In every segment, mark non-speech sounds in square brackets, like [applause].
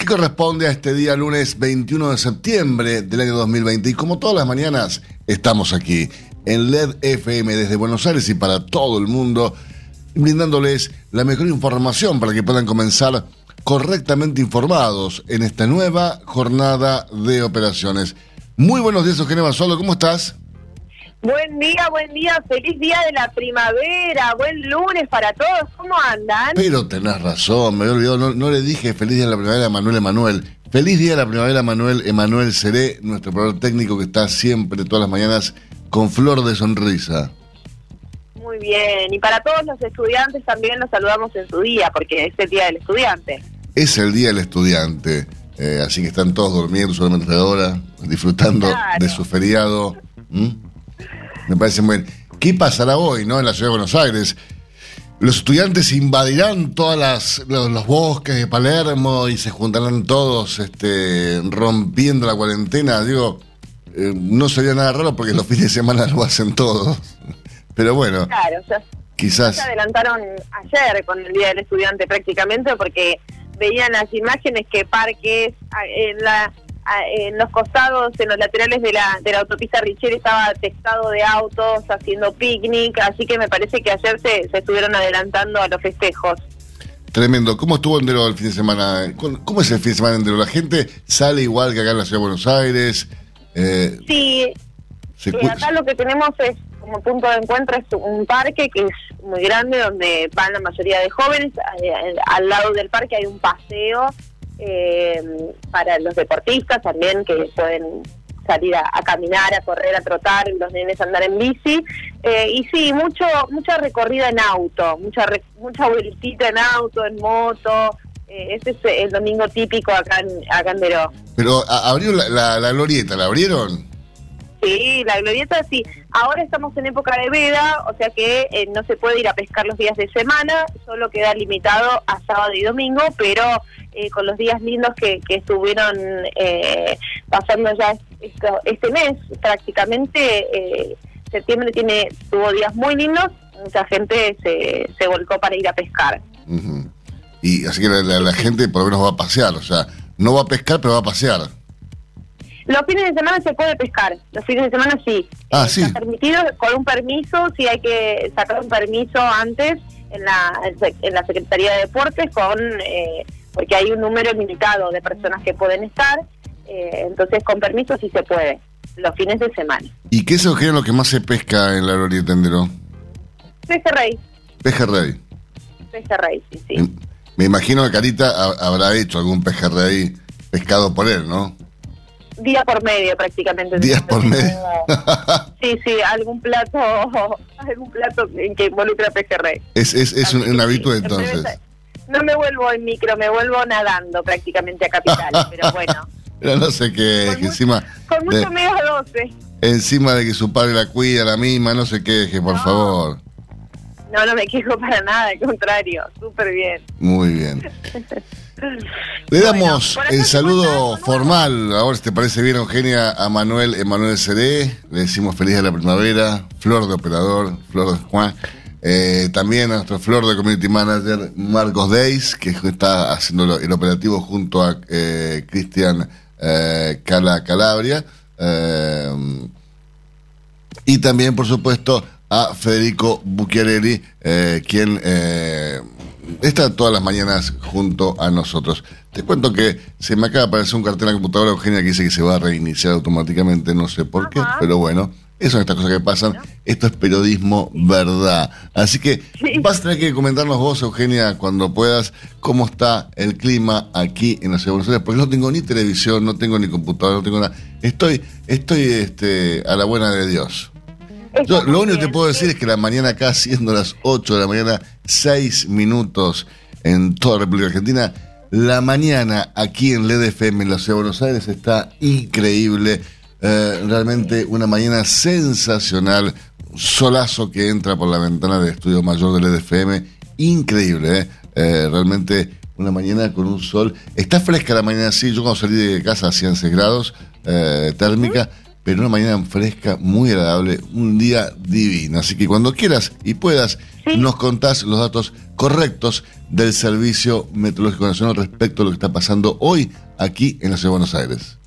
que corresponde a este día lunes 21 de septiembre del año 2020. Y como todas las mañanas, estamos aquí en LED FM desde Buenos Aires y para todo el mundo, brindándoles la mejor información para que puedan comenzar correctamente informados en esta nueva jornada de operaciones. Muy buenos días, Eugenia Basolo, ¿cómo estás? Buen día, buen día, feliz día de la primavera, buen lunes para todos, ¿cómo andan? Pero tenés razón, me había olvidado, no, le dije feliz día de la primavera a Manuel Emanuel. Feliz día de la primavera, Manuel Emanuel Seré, nuestro operador técnico que está siempre, todas las mañanas, con flor de sonrisa. Muy bien, y para todos los estudiantes también los saludamos en su día, porque es el día del estudiante. Es el día del estudiante, eh, así que están todos durmiendo solamente ahora, disfrutando de su feriado. Me parece muy bien. ¿Qué pasará hoy, no? En la ciudad de Buenos Aires. Los estudiantes invadirán todos los, bosques de Palermo y se juntarán todos este, rompiendo la cuarentena. Digo, eh, no sería nada raro porque los fines de semana lo hacen todos. Pero bueno, claro, o sea, quizás... Se adelantaron ayer con el Día del Estudiante prácticamente porque veían las imágenes que parques en la en los costados, en los laterales de la, de la autopista Richel estaba atestado de autos haciendo picnic, así que me parece que ayer se, se estuvieron adelantando a los festejos. Tremendo. ¿Cómo estuvo Endero el fin de semana? ¿Cómo es el fin de semana Endero? ¿La gente sale igual que acá en la ciudad de Buenos Aires? Eh, sí. Eh, acá lo que tenemos es como punto de encuentro es un parque que es muy grande donde van la mayoría de jóvenes. Eh, al lado del parque hay un paseo eh, para los deportistas también que pueden salir a, caminar, a correr, a trotar, los nenes a andar en bici. Eh, y sí, mucho mucha recorrida en auto, mucha mucha vueltita en auto, en moto. Eh, ese es el domingo típico acá en, acá en Pero abrió la, la glorieta, ¿la abrieron? Sí, la glorieta sí. Ahora estamos en época de veda, o sea que eh, no se puede ir a pescar los días de semana, solo queda limitado a sábado y domingo, pero eh, con los días lindos que, que estuvieron eh, pasando ya este mes, prácticamente septiembre tiene tuvo días muy lindos, mucha gente se, se volcó para ir a pescar. Y así que la, la gente por lo menos va a pasear, o sea, no va a pescar, pero va a pasear. Los fines de semana se puede pescar, los fines de semana sí. Ah, sí. Está permitido con un permiso, sí hay que sacar un permiso antes en la, en la Secretaría de Deportes con eh, porque hay un número limitado de personas que pueden estar, eh, entonces con permiso sí se puede, los fines de semana. ¿Y qué es lo que más se pesca en la gloria Tendero? Pejerrey. Pejerrey. Pejerrey, sí, sí. Me, imagino que Carita habrá hecho algún pejerrey pescado por él, ¿no? Día por medio prácticamente. Días por medio. sí, sí, algún plato, [laughs] algún plato que involucra pejerrey. Es, es, es un, hábito entonces. No me vuelvo en micro, me vuelvo nadando prácticamente a Capital, [laughs] pero bueno. Pero no sé qué, que encima... Con mucho menos 12. Encima de que su padre la cuida, la misma, no se queje, por favor. No, no me quejo para nada, al contrario, súper bien. Muy bien. [laughs] Le damos el saludo formal, ahora si te parece bien, Eugenia, a Manuel Emanuel Seré. Le decimos feliz de la primavera, flor de operador, flor de Juan. Eh, también a nuestro flor de community manager, Marcos Deis, que está haciendo el operativo junto a eh, Cristian eh, Cala Calabria. y también, por supuesto, a Federico Bucchiarelli, quien está todas las mañanas junto a nosotros. Te cuento que se me acaba de aparecer un cartel en la computadora Eugenia que dice que se va a reiniciar automáticamente, no sé por qué, pero bueno, Esas son estas cosas que pasan. Esto es periodismo verdad. Así que vas a tener que comentarnos vos, Eugenia, cuando puedas, cómo está el clima aquí en la ciudad de Buenos Aires, porque no tengo ni televisión, no tengo ni computadora, no tengo nada. Estoy, estoy este, a la buena de Dios. Yo, lo único que te puedo decir es que la mañana acá, siendo las 8 de la mañana, 6 minutos en toda la República Argentina, la mañana aquí en LEDFM en la Ciudad de Buenos Aires está increíble eh, realmente una mañana sensacional, solazo que entra por la ventana del estudio mayor del EDFM, increíble, ¿eh? Eh, realmente una mañana con un sol. Está fresca la mañana, sí, yo cuando salí de casa hacían 6 grados térmica, pero una mañana fresca, muy agradable, un día divino. Así que cuando quieras y puedas, nos contás los datos correctos del Servicio Meteorológico Nacional respecto a lo que está pasando hoy aquí en la Ciudad de Buenos Aires.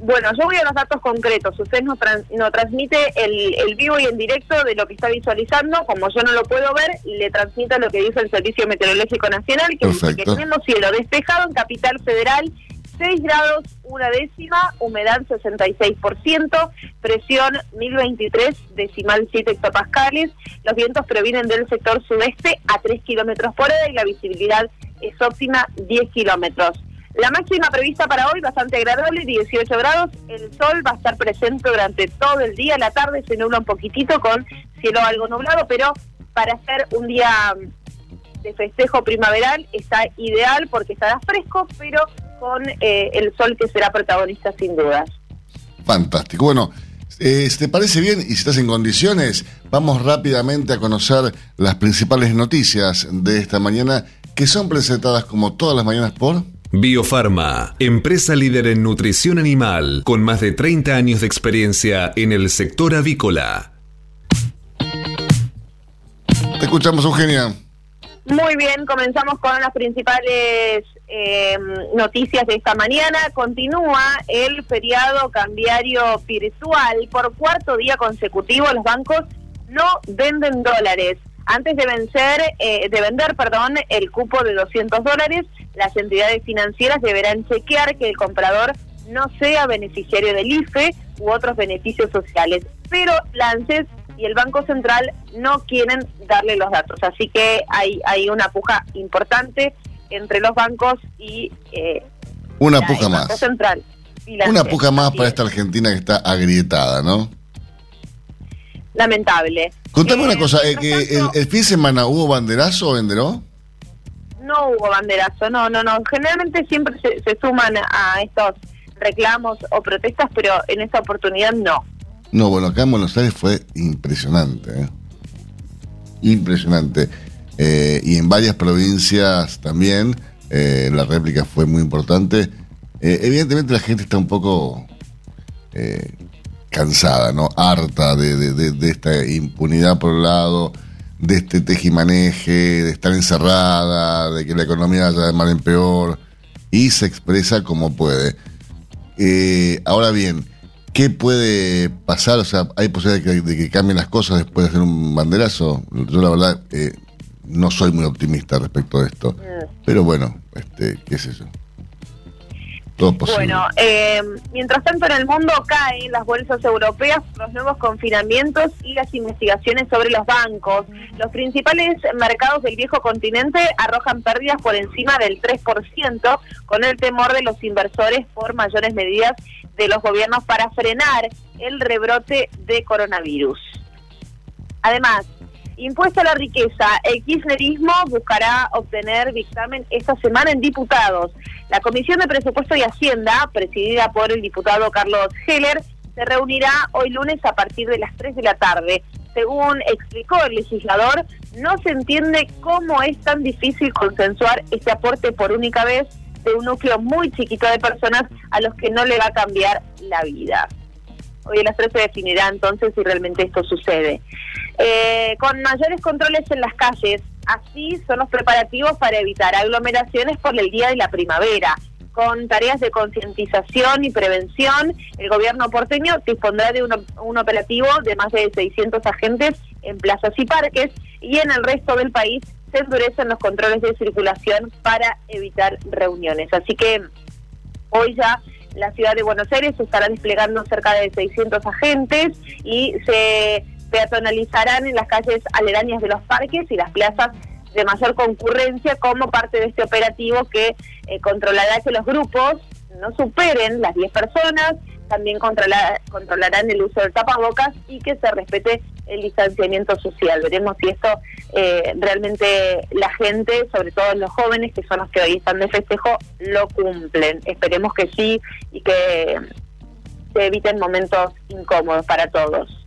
Bueno, yo voy a los datos concretos. Usted nos, transmite el, vivo y en directo de lo que está visualizando. Como yo no lo puedo ver, le transmito lo que dice el Servicio Meteorológico Nacional, que, que tenemos cielo despejado en Capital Federal, 6 grados, una décima, humedad 66%, presión 1023 decimal 7 hectopascales. Los vientos provienen del sector sudeste a 3 kilómetros por hora y la visibilidad es óptima 10 kilómetros. La máxima prevista para hoy bastante agradable, 18 grados. El sol va a estar presente durante todo el día. La tarde se nubla un poquitito con cielo algo nublado, pero para hacer un día de festejo primaveral está ideal porque estará fresco, pero con eh, el sol que será protagonista sin dudas. Fantástico. Bueno, eh, si te parece bien y si estás en condiciones, vamos rápidamente a conocer las principales noticias de esta mañana que son presentadas como todas las mañanas por... Biofarma, empresa líder en nutrición animal, con más de 30 años de experiencia en el sector avícola. Te escuchamos, Eugenia. Muy bien, comenzamos con las principales eh, noticias de esta mañana. Continúa el feriado cambiario virtual. Por cuarto día consecutivo, los bancos no venden dólares. Antes de vencer, eh, de vender, perdón, el cupo de 200 dólares, las entidades financieras deberán chequear que el comprador no sea beneficiario del IFE u otros beneficios sociales. Pero la y el Banco Central no quieren darle los datos. Así que hay, hay una puja importante entre los bancos y eh, una puja más. Banco Central. una puja más para esta Argentina que está agrietada, ¿no? Lamentable. Contame una eh, cosa, eh, que el, fin de semana hubo banderazo o venderó? No hubo banderazo, no, no, no. Generalmente siempre se, suman a estos reclamos o protestas, pero en esta oportunidad no. No, bueno, acá en Buenos Aires fue impresionante, ¿eh? impresionante. y en varias provincias también la réplica fue muy importante. evidentemente la gente está un poco cansada, ¿no? Harta de, de, esta impunidad por un lado, de este tejimaneje, de estar encerrada, de que la economía vaya de mal en peor, y se expresa como puede. Eh, ahora bien, ¿qué puede pasar? O sea, ¿hay posibilidad de que, cambien las cosas después de hacer un banderazo? Yo la verdad eh, no soy muy optimista respecto a esto. Pero bueno, este, qué es eso. Bueno, eh, mientras tanto en el mundo caen las bolsas europeas los nuevos confinamientos y las investigaciones sobre los bancos. Los principales mercados del viejo continente arrojan pérdidas por encima del 3%, con el temor de los inversores por mayores medidas de los gobiernos para frenar el rebrote de coronavirus. Además, Impuesto a la riqueza, el kirchnerismo buscará obtener dictamen esta semana en diputados. La Comisión de Presupuesto y Hacienda, presidida por el diputado Carlos Heller, se reunirá hoy lunes a partir de las 3 de la tarde. Según explicó el legislador, no se entiende cómo es tan difícil consensuar este aporte por única vez de un núcleo muy chiquito de personas a los que no le va a cambiar la vida. Hoy a las 3 se definirá entonces si realmente esto sucede. Eh, con mayores controles en las calles, así son los preparativos para evitar aglomeraciones por el día de la primavera. Con tareas de concientización y prevención, el gobierno porteño dispondrá de un, operativo de más de 600 agentes en plazas y parques y en el resto del país se endurecen los controles de circulación para evitar reuniones. Así que hoy ya la ciudad de Buenos Aires estará desplegando cerca de 600 agentes y se peatonalizarán en las calles aledañas de los parques y las plazas de mayor concurrencia como parte de este operativo que eh, controlará que los grupos no superen las 10 personas, también controlarán el uso del tapabocas y que se respete el distanciamiento social. Veremos si esto eh, realmente la gente, sobre todo los jóvenes, que son los que hoy están de festejo, lo cumplen. Esperemos que sí y que se eviten momentos incómodos para todos.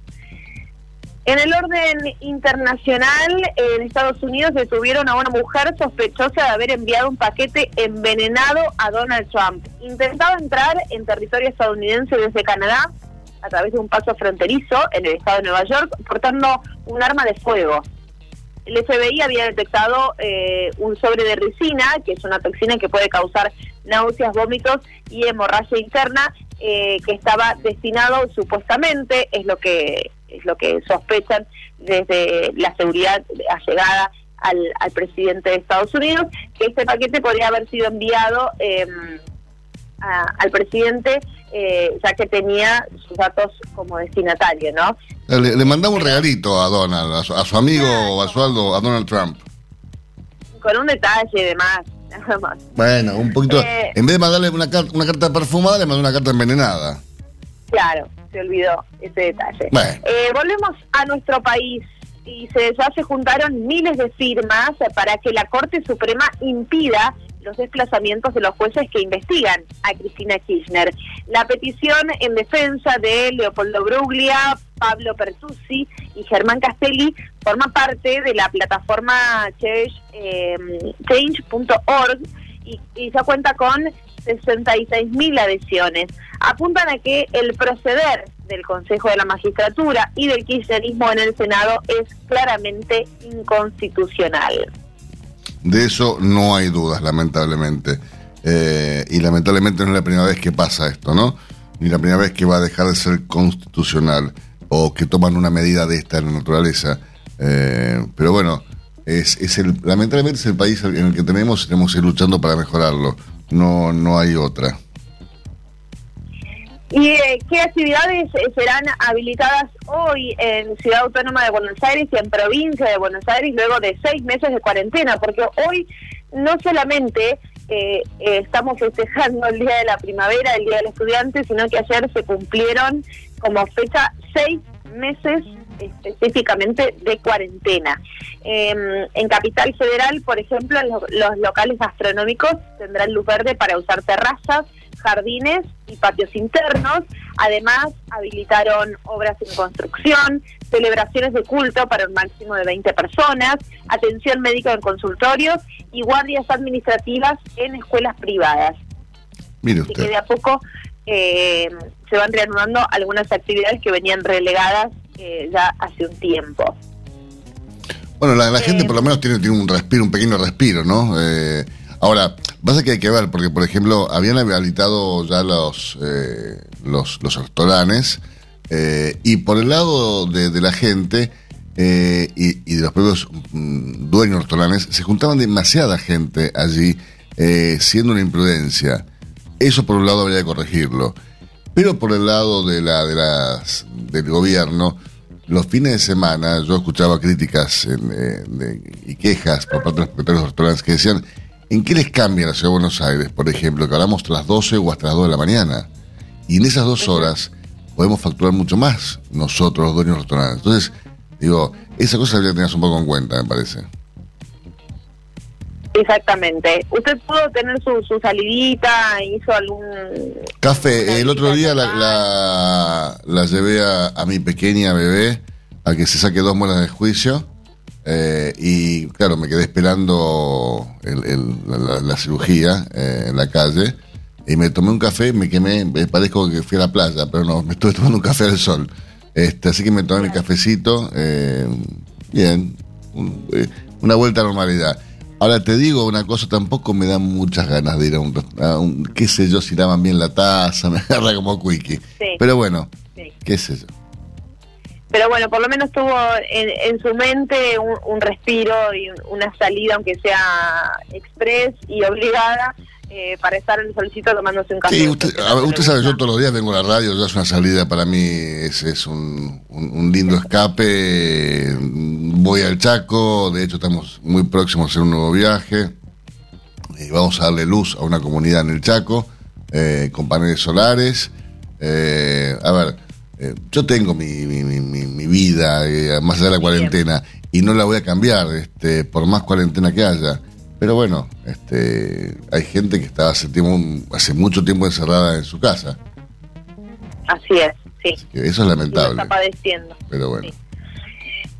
En el orden internacional, en Estados Unidos detuvieron a una mujer sospechosa de haber enviado un paquete envenenado a Donald Trump. Intentaba entrar en territorio estadounidense desde Canadá a través de un paso fronterizo en el estado de Nueva York, portando un arma de fuego. El FBI había detectado eh, un sobre de ricina, que es una toxina que puede causar náuseas, vómitos y hemorragia interna, eh, que estaba destinado supuestamente, es lo que es lo que sospechan desde la seguridad allegada al, al presidente de Estados Unidos, que este paquete podría haber sido enviado em, al presidente eh, ya que tenía sus datos como destinatario, ¿no? Le, mandamos un regalito a Donald, a su, amigo o a Donald Trump. Con un detalle de más. [laughs] Nada más. Bueno, un poquito. Eh, en vez de mandarle una, una carta perfumada, le mandó una carta envenenada. Claro, se olvidó ese detalle. Eh, volvemos a nuestro país y se, ya se juntaron miles de firmas para que la Corte Suprema impida los desplazamientos de los jueces que investigan a Cristina Kirchner. La petición en defensa de Leopoldo Bruglia, Pablo Pertuzzi y Germán Castelli forma parte de la plataforma change.org eh, y, y ya cuenta con 66.000 adhesiones. Apuntan a que el proceder del Consejo de la Magistratura y del kirchnerismo en el Senado es claramente inconstitucional. De eso no hay dudas, lamentablemente. Eh, y lamentablemente no es la primera vez que pasa esto, ¿no? Ni la primera vez que va a dejar de ser constitucional o que toman una medida de esta naturaleza. Eh, pero bueno, es, es el, lamentablemente es el país en el que tenemos tenemos que ir luchando para mejorarlo no, no hay otra. ¿Y eh, qué actividades eh, serán habilitadas hoy en Ciudad Autónoma de Buenos Aires y en provincia de Buenos Aires luego de seis meses de cuarentena? Porque hoy no solamente eh, estamos festejando el Día de la Primavera, el Día del Estudiante, sino que ayer se cumplieron como fecha seis meses específicamente de cuarentena. Em, en Capital Federal, por ejemplo, los, locales gastronómicos tendrán luz verde para usar terrazas, jardines y patios internos. Además, habilitaron obras en construcción, celebraciones de culto para un máximo de 20 personas, atención médica en consultorios y guardias administrativas en escuelas privadas. Mire usted. que de a poco eh, se van reanudando algunas actividades que venían relegadas eh, ya hace un tiempo. Bueno, la, gente por lo menos tiene, tiene, un respiro, un pequeño respiro, ¿no? Eh, ahora, pasa que hay que ver, porque por ejemplo, habían habilitado ya los, eh, los, los restaurantes, y por el lado de, la gente y, de los propios mm, dueños de restaurantes, se juntaban demasiada gente allí, siendo una imprudencia. Eso por un lado habría que corregirlo. Pero por el lado de la, de las, del gobierno, los fines de semana yo escuchaba críticas eh, y quejas por parte de los propietarios de que decían, ¿en qué les cambia la ciudad de Buenos Aires, por ejemplo, que hablamos hasta las 12 o hasta las 2 de la mañana? Y en esas dos horas podemos facturar mucho más nosotros, los dueños de restaurantes. Entonces, digo, esa cosa que tenerse un poco en cuenta, me parece. Exactamente. ¿Usted pudo tener su, su salidita? ¿Hizo algún...? Café. El otro día la, la, llevé a, mi pequeña bebé a que se saque dos muelas de juicio. Eh, y claro, me quedé esperando la, cirugía eh, en la calle. Y me tomé un café, me quemé, me parezco que fui a la playa, pero no, me estuve tomando un café al sol. Este, así que me tomé mi cafecito. Eh, bien, una vuelta a normalidad. Ahora te digo una cosa, tampoco me dan muchas ganas de ir a un, qué sé yo, si daban bien la taza, [laughs] me agarra como quickie. Pero bueno, qué sé yo. Pero bueno, por lo menos tuvo en, su mente un, respiro y una salida, aunque sea express y obligada, eh, para estar en el solicito tomándose un café. Sí, usted, usted sabe, yo todos los días vengo a la radio, ya es una salida para mí, es, es un, lindo escape. Voy al Chaco, de hecho estamos muy próximos a hacer un nuevo viaje. Y vamos a darle luz a una comunidad en el Chaco, eh, con paneles solares. Eh, a ver, yo tengo mi, mi, vida más allá de la cuarentena y no la voy a cambiar este, por más cuarentena que haya. Pero bueno, este, hay gente que está hace, tiempo, hace mucho tiempo encerrada en su casa. Así es, sí. eso es lamentable. está padeciendo. Pero bueno.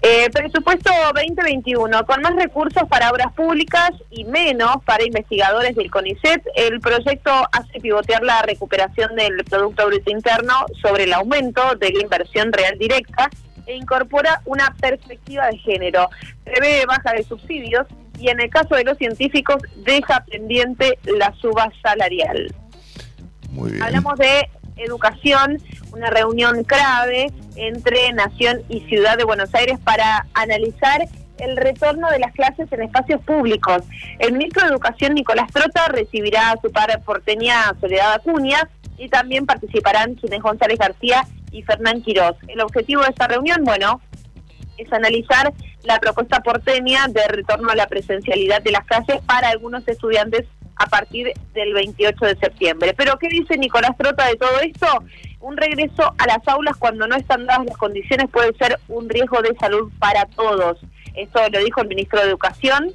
Eh, presupuesto 2021, con más recursos para obras públicas y menos para investigadores del CONICET, el proyecto hace pivotear la recuperación del Producto Bruto Interno sobre el aumento de la inversión real directa e incorpora una perspectiva de género. Prevé baja de subsidios y en el caso de los científicos deja pendiente la suba salarial. Muy bien. Hablamos de educación, una reunión clave entre Nación y Ciudad de Buenos Aires para analizar el retorno de las clases en espacios públicos. El ministro de Educación, Nicolás Trota, recibirá a su par porteña Soledad Acuña y también participarán Ginés González García y Fernán Quirós. El objetivo de esta reunión, bueno, es analizar la propuesta porteña de retorno a la presencialidad de las clases para algunos estudiantes a partir del 28 de septiembre. Pero ¿qué dice Nicolás Trota de todo esto? Un regreso a las aulas cuando no están dadas las condiciones puede ser un riesgo de salud para todos. Esto lo dijo el ministro de Educación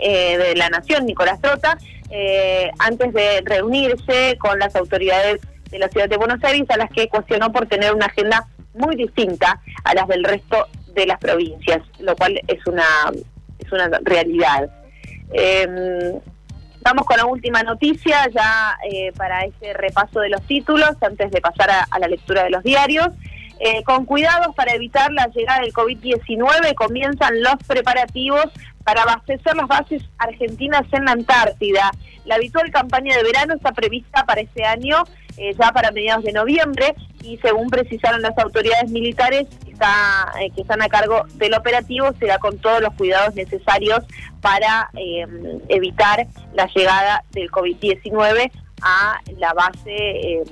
eh, de la Nación, Nicolás Trota, eh, antes de reunirse con las autoridades de la ciudad de Buenos Aires, a las que cuestionó por tener una agenda muy distinta a las del resto de las provincias, lo cual es una, es una realidad. Em, vamos con la última noticia ya eh, para este repaso de los títulos, antes de pasar a, la lectura de los diarios. Eh, con cuidados para evitar la llegada del COVID-19 comienzan los preparativos para abastecer las bases argentinas en la Antártida. La habitual campaña de verano está prevista para este año eh, ya para mediados de noviembre y según precisaron las autoridades militares está, eh, que están a cargo del operativo, será con todos los cuidados necesarios para eh, evitar la llegada del COVID-19 a la base,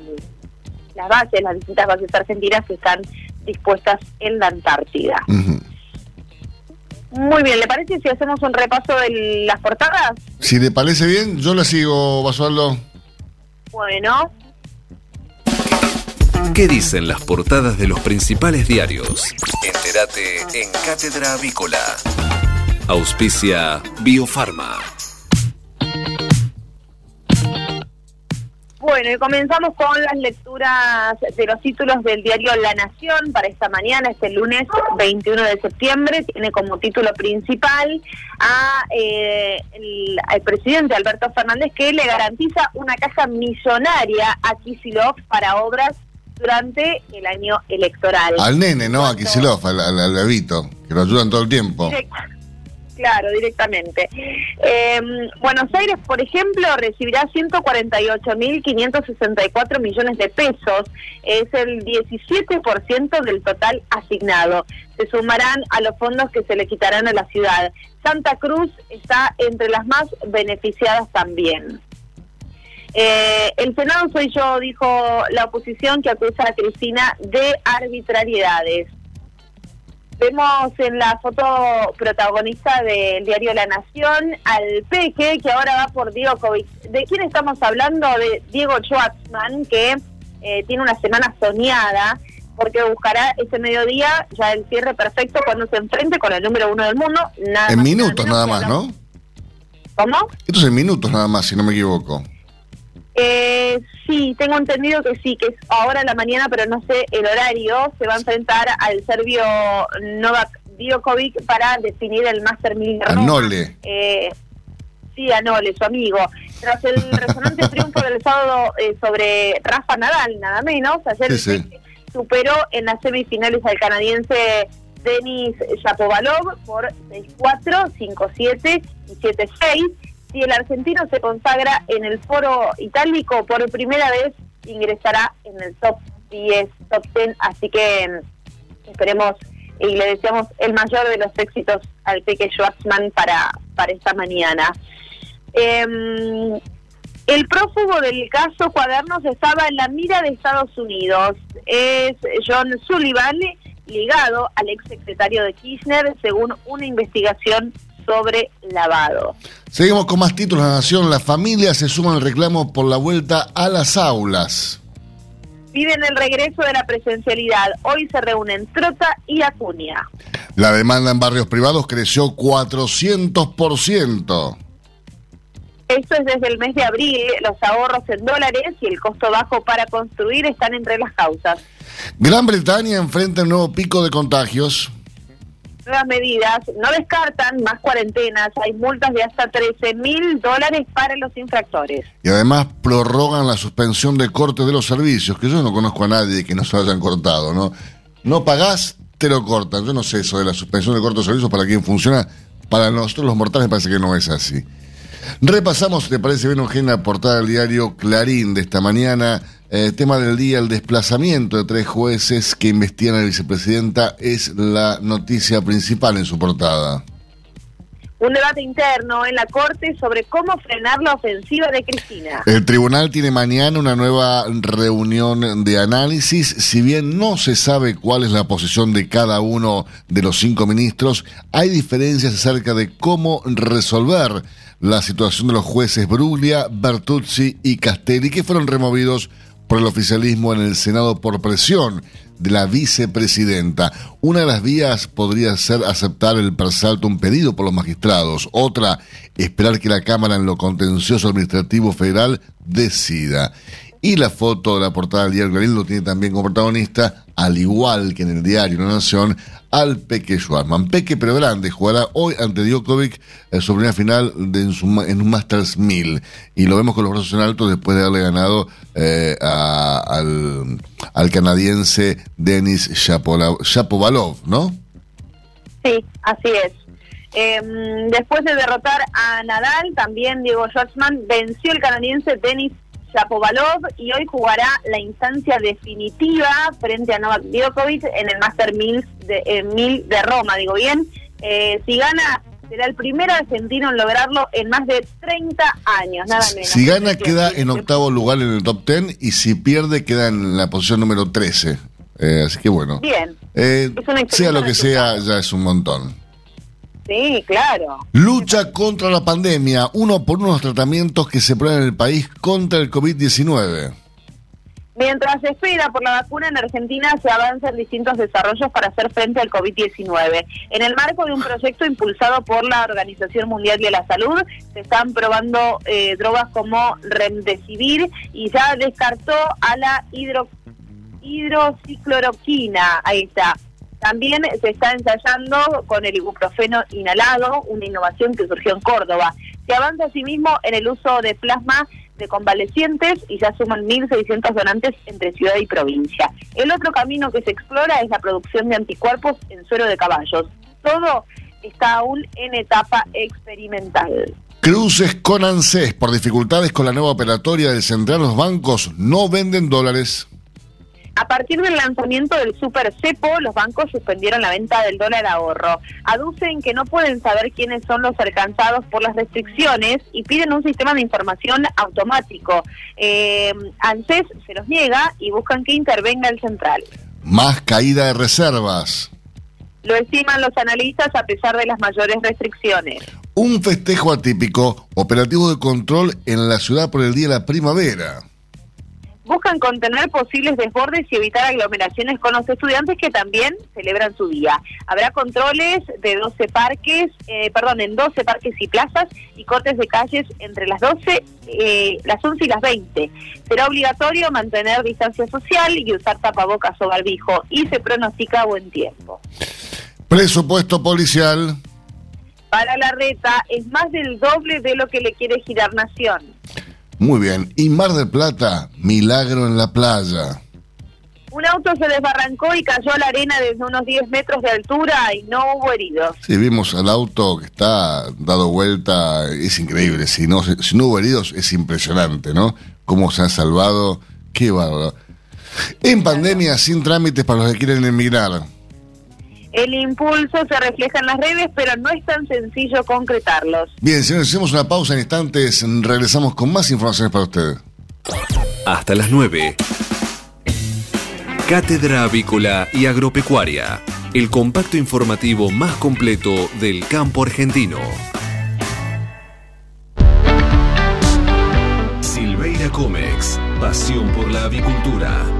las bases, las distintas bases argentinas que están dispuestas en la Antártida. Muy bien, ¿le parece si hacemos un repaso de las portadas? Si le parece bien, yo la sigo, Basualdo. Bueno, ¿Qué dicen las portadas de los principales diarios? Entérate en Cátedra Avícola. Auspicia Biofarma. Bueno, y comenzamos con las lecturas de los títulos del diario La Nación para esta mañana, este lunes 21 de septiembre. Tiene como título principal a eh, el, presidente Alberto Fernández que le garantiza una caja millonaria a Kisilov para obras durante el año electoral. Al nene, ¿no? A Kisilov, al, al, levito, que lo ayudan todo el tiempo. claro, directamente. Em, Buenos Aires, por ejemplo, recibirá 148.564 millones de pesos, es el 17% del total asignado. Se sumarán a los fondos que se le quitarán a la ciudad. Santa Cruz está entre las más beneficiadas también. Eh, el Senado soy yo, dijo la oposición que acusa a Cristina de arbitrariedades. Vemos en la foto protagonista del diario La Nación al Peque, que ahora va por Djokovic. ¿De quién estamos hablando? De Diego Schwartzman, que eh, tiene una semana soñada, porque buscará ese mediodía ya el cierre perfecto cuando se enfrente con el número uno del mundo. Nada en minutos nada más, ¿no? ¿Cómo? Esto es en minutos nada más, si no me equivoco. Eh, sí, tengo entendido que sí, que es ahora en la mañana, pero no sé el horario. Se va a enfrentar al serbio Novak Djokovic para definir el Master 1000 Anole. Eh, sí, Anole, su amigo. Tras el [laughs] resonante triunfo del sábado eh, sobre Rafa Nadal, nada menos, ayer superó en las semifinales al canadiense Denis Shapovalov por 6-4, 5-7 y 7-6 si el argentino se consagra en el foro itálico, por primera vez ingresará en el top 10, top 10, así que mm, esperemos y le deseamos el mayor de los éxitos al Peque Schwarzman para, para esta mañana. Em, El prófugo del caso Cuadernos estaba en la mira de Estados Unidos. Es John Sullivan, ligado al exsecretario de Kirchner, según una investigación sobre lavado. Seguimos con más títulos de la Nación. La familia se suma al reclamo por la vuelta a las aulas. Piden el regreso de la presencialidad. Hoy se reúnen Trota y Acuña. La demanda en barrios privados creció 400%. Esto es desde el mes de abril. Los ahorros en dólares y el costo bajo para construir están entre las causas. Gran Bretaña enfrenta un nuevo pico de contagios. Nuevas medidas, no descartan más cuarentenas, hay multas de hasta 13 mil dólares para los infractores. Y además prorrogan la suspensión de corte de los servicios, que yo no conozco a nadie que no se hayan cortado, ¿no? No pagás, te lo cortan. Yo no sé eso de la suspensión de corte de servicios para quién funciona. Para nosotros los mortales parece que no es así. Repasamos, ¿te parece bien, Eugenia, portada del diario Clarín de esta mañana? Eh, tema del día, el desplazamiento de tres jueces que investigan a la vicepresidenta es la noticia principal en su portada. Un debate interno en la Corte sobre cómo frenar la ofensiva de Cristina. El tribunal tiene mañana una nueva reunión de análisis. Si bien no se sabe cuál es la posición de cada uno de los cinco ministros, hay diferencias acerca de cómo resolver la situación de los jueces Bruglia, Bertuzzi y Castelli, que fueron removidos por el oficialismo en el Senado por presión de la vicepresidenta. Una de las vías podría ser aceptar el persaltum pedido por los magistrados. Otra, esperar que la Cámara en lo contencioso administrativo federal decida. Y la foto de la portada del diario Clarín lo tiene también como protagonista, al igual que en el diario La Nación, al Peque Schwarman. Peque pero grande, jugará hoy ante Djokovic en su primera final de, en, un Masters 1000. Y lo vemos con los brazos en alto después de haberle ganado eh, al, al, canadiense Denis Shapovalov, ¿no? Sí, así es. Em, después de derrotar a Nadal, también Diego Schwartzman venció el canadiense Denis Shapovalov y hoy jugará la instancia definitiva frente a Novak Djokovic en el Master 1000 de, eh, de Roma, digo bien. Eh, si gana, será el primer argentino en lograrlo en más de 30 años, nada menos. Si gana, queda en octavo lugar en el top 10 y si pierde, queda en la posición número 13. Eh, así que bueno. Bien. sea lo que sea, ya es un montón. Sí, claro. Lucha contra la pandemia, uno por uno los tratamientos que se prueban en el país contra el COVID-19. Mientras se espera por la vacuna en Argentina, se avanzan distintos desarrollos para hacer frente al COVID-19. En el marco de un proyecto impulsado por la Organización Mundial de la Salud, se están probando eh, drogas como Remdesivir y ya descartó a la hidro, hidrocicloroquina. Ahí está. También se está ensayando con el ibuprofeno inhalado, una innovación que surgió en Córdoba. Se avanza asimismo en el uso de plasma de convalecientes y ya suman 1.600 donantes entre ciudad y provincia. El otro camino que se explora es la producción de anticuerpos en suero de caballos. Todo está aún en etapa experimental. Cruces con ANSES por dificultades con la nueva operatoria del central, los bancos no venden dólares. A partir del lanzamiento del Super Cepo, los bancos suspendieron la venta del dólar ahorro. Aducen que no pueden saber quiénes son los alcanzados por las restricciones y piden un sistema de información automático. Eh, ANSES se los niega y buscan que intervenga el central. Más caída de reservas. Lo estiman los analistas a pesar de las mayores restricciones. Un festejo atípico, operativo de control en la ciudad por el Día de la Primavera buscan contener posibles desbordes y evitar aglomeraciones con los estudiantes que también celebran su día. Habrá controles de 12 parques, eh, perdón, en 12 parques y plazas y cortes de calles entre las 12, eh, las 11 y las 20. Será obligatorio mantener distancia social y usar tapabocas o barbijo y se pronostica buen tiempo. Presupuesto policial. Para la reta es más del doble de lo que le quiere girar Nación. Muy bien. Y Mar del Plata, milagro en la playa. Un auto se desbarrancó y cayó a la arena desde unos 10 metros de altura y no hubo heridos. Sí, vimos al auto que está dado vuelta, es increíble. Si no, si no hubo heridos, es impresionante, ¿no? Cómo se han salvado, qué bárbaro. En pandemia, sin trámites para los que quieren emigrar. El impulso se refleja en las redes, pero no es tan sencillo concretarlos. Bien, señores, hacemos una pausa en instantes, regresamos con más informaciones para ustedes. Hasta las 9. Cátedra Avícola y Agropecuaria, el compacto informativo más completo del campo argentino. Silveira Comex, pasión por la avicultura.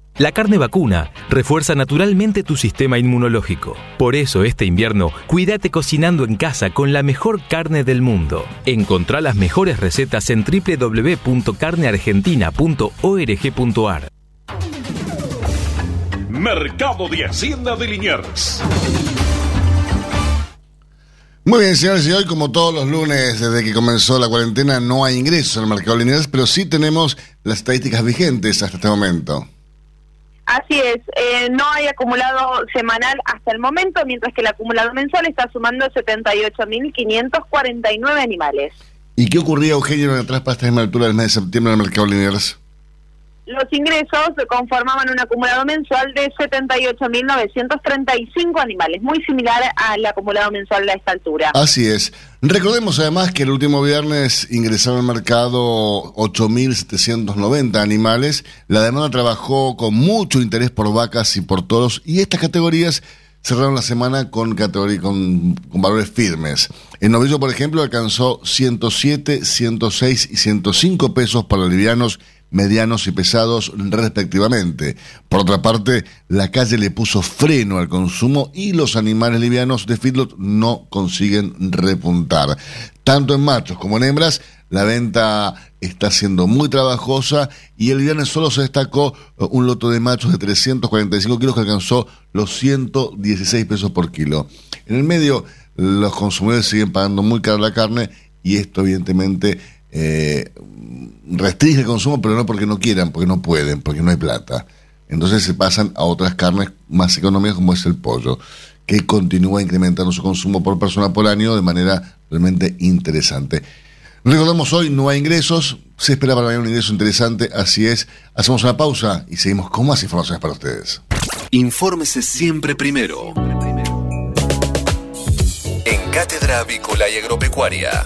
La carne vacuna refuerza naturalmente tu sistema inmunológico. Por eso este invierno, cuídate cocinando en casa con la mejor carne del mundo. Encontrá las mejores recetas en www.carneargentina.org.ar. Mercado de Hacienda de Liniers. Muy bien, señores, y hoy como todos los lunes desde que comenzó la cuarentena no hay ingresos en el mercado de Liniers, pero sí tenemos las estadísticas vigentes hasta este momento. Así es, eh, no hay acumulado semanal hasta el momento, mientras que el acumulado mensual está sumando 78.549 animales. ¿Y qué ocurría, Eugenio, en atrás para esta misma altura del mes de septiembre en el mercado Liniers? Los ingresos conformaban un acumulado mensual de 78.935 animales, muy similar al acumulado mensual a esta altura. Así es. Recordemos además que el último viernes ingresaron al mercado 8.790 animales. La demanda trabajó con mucho interés por vacas y por toros y estas categorías cerraron la semana con, valores firmes. El novillo, por ejemplo, alcanzó 107, 106 y 105 pesos para livianos medianos y pesados respectivamente. Por otra parte, la calle le puso freno al consumo y los animales livianos de feedlot no consiguen repuntar. Tanto en machos como en hembras, la venta está siendo muy trabajosa y el viernes solo se destacó uh, un loto de machos de 345 kilos que alcanzó los 116 pesos por kilo. En el medio, los consumidores siguen pagando muy caro la carne y esto evidentemente eh, restringe el consumo, pero no porque no quieran, porque no pueden, porque no hay plata. Entonces se pasan a otras carnes más económicas como es el pollo, que continúa incrementando su consumo por persona por año de manera realmente interesante. Recordamos hoy, no hay ingresos, se espera para mañana un ingreso interesante, así es. Hacemos una pausa y seguimos con más informaciones para ustedes. Infórmese siempre primero. En Cátedra Avícola y Agropecuaria,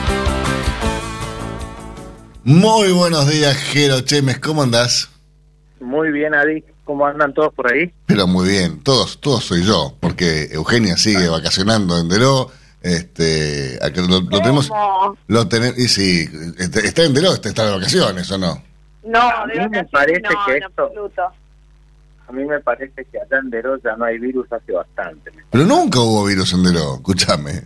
Muy buenos días, Jero Chemes, ¿cómo andás? Muy bien, Adi, ¿cómo andan todos por ahí? Pero muy bien, todos, todos soy yo, porque Eugenia sigue vacacionando en Deró, este, lo, tenemos, lo tenemos, y sí, este, está en Deró, está de vacaciones, ¿o no? No, a mí me parece que esto, a mí me parece que allá en Deró ya no hay virus hace bastante. Pero nunca hubo virus en Deró, escúchame.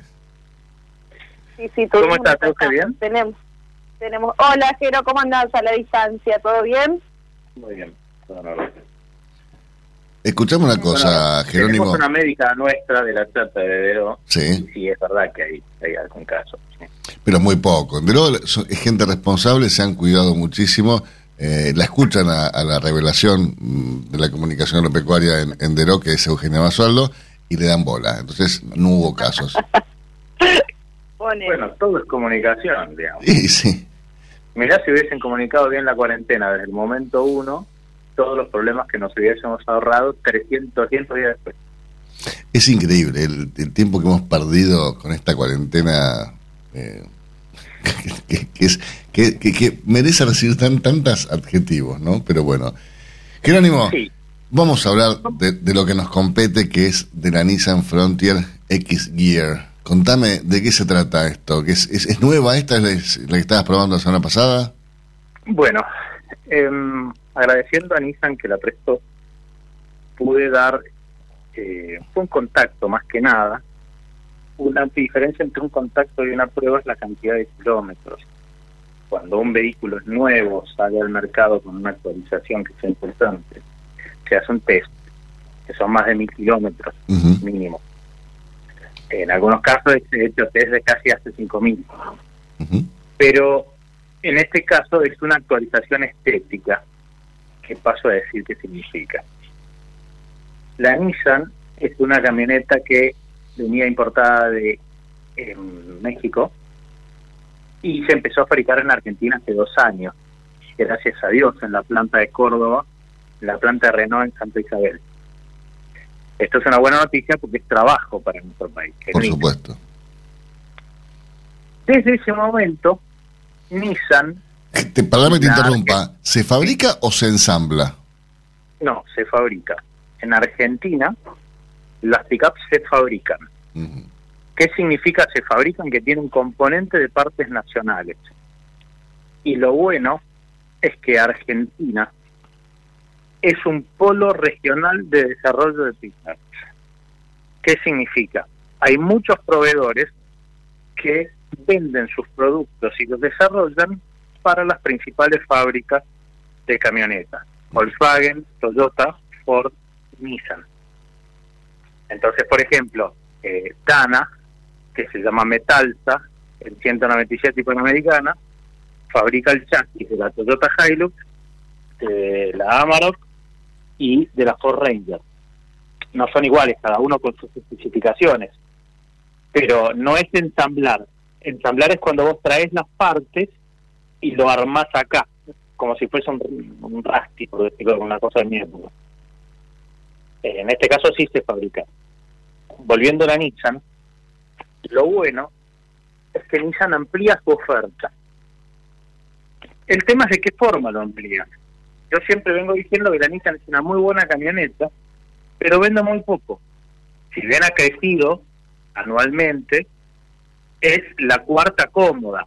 Sí, sí, ¿Cómo estás? ¿Todo bien? Tenemos. Tenemos, hola Jero, ¿cómo andás a la distancia? ¿Todo bien? Muy bien. Escuchamos una cosa, Jerónimo. Tenemos una médica nuestra de la trata de Deró. Sí. sí, es verdad que hay, hay algún caso. Pero muy poco. En es gente responsable, se han cuidado muchísimo. Eh, la escuchan a, la revelación mm, de la comunicación agropecuaria en, en Deró, que es Eugenia Basualdo, y le dan bola. Entonces no hubo casos. [laughs] bueno, todo es comunicación, digamos. Sí, sí. Mirá si hubiesen comunicado bien la cuarentena desde el momento uno, todos los problemas que nos hubiésemos ahorrado 300, 100 días después. Es increíble el, tiempo que hemos perdido con esta cuarentena eh, [laughs] que, es, que, merece recibir tan, tantos adjetivos, ¿no? Pero bueno. Jerónimo, vamos a hablar de, lo que nos compete, que es de la Nissan Frontier X Gear. Contame de qué se trata esto, que es, es, nueva esta, es la que estabas probando la semana pasada. Bueno, eh, agradeciendo a Nissan que la prestó, pude dar eh, un contacto más que nada. Una diferencia entre un contacto y una prueba es la cantidad de kilómetros. Cuando un vehículo es nuevo, sale al mercado con una actualización que sea importante, se hace un test, que son más de mil kilómetros mínimo. En algunos casos he hecho test de casi hasta cinco mil. Pero en este caso es una actualización estética que paso a decir qué significa. La Nissan es una camioneta que venía importada de México y se empezó a fabricar en Argentina hace dos años, gracias a Dios, en la planta de Córdoba, en la planta de Renault en Santa Isabel. Esto es una buena noticia porque es trabajo para nuestro país. Por supuesto. Desde ese momento, Nissan te, perdóname te interrumpa. ¿Se fabrica o se ensambla? No, se fabrica. En Argentina, las pickups se fabrican. ¿Qué significa se fabrican? Que tiene un componente de partes nacionales. Y lo bueno es que Argentina es un polo regional de desarrollo de pickups. ¿Qué significa? Hay muchos proveedores que venden sus productos y los desarrollan para las principales fábricas de camionetas, Volkswagen, Toyota, Ford, Nissan. Entonces, por ejemplo, eh, Dana, que se llama Metalsa, en 197 y Panamericana, fabrica el chasis de la Toyota Hilux, de la Amarok y de la Ford Ranger. No son iguales, cada uno con sus especificaciones, pero no es ensamblar. Ensamblar es cuando vos traes las partes y lo armás acá, como si fuese un, un rasti, por decirlo una cosa de mi. Eh, en este caso sí se fabrica. Volviendo a la Nissan, lo bueno es que Nissan amplía su oferta. El tema es de qué forma lo amplía. Yo siempre vengo diciendo que la Nissan es una muy buena camioneta, pero vende muy poco. Si bien ha crecido anualmente, es la cuarta cómoda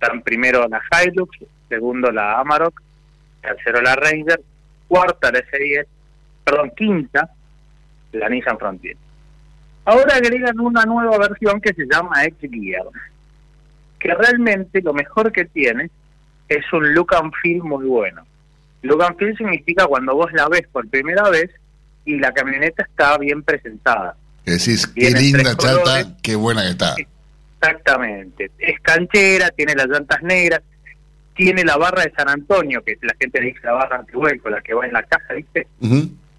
están primero la Hilux, segundo la Amarok, tercero la Ranger, cuarta la S10, perdón, quinta la Nissan Frontier. Ahora agregan una nueva versión que se llama X-Gear, que realmente lo mejor que tiene es un look and feel muy bueno. Look and feel significa cuando vos la ves por primera vez y la camioneta está bien presentada. Decís, qué linda chata, qué buena que está. Exactamente. Es canchera, tiene las llantas negras, tiene la barra de San Antonio, que la gente le dice la barra con la que va en la caja, ¿viste?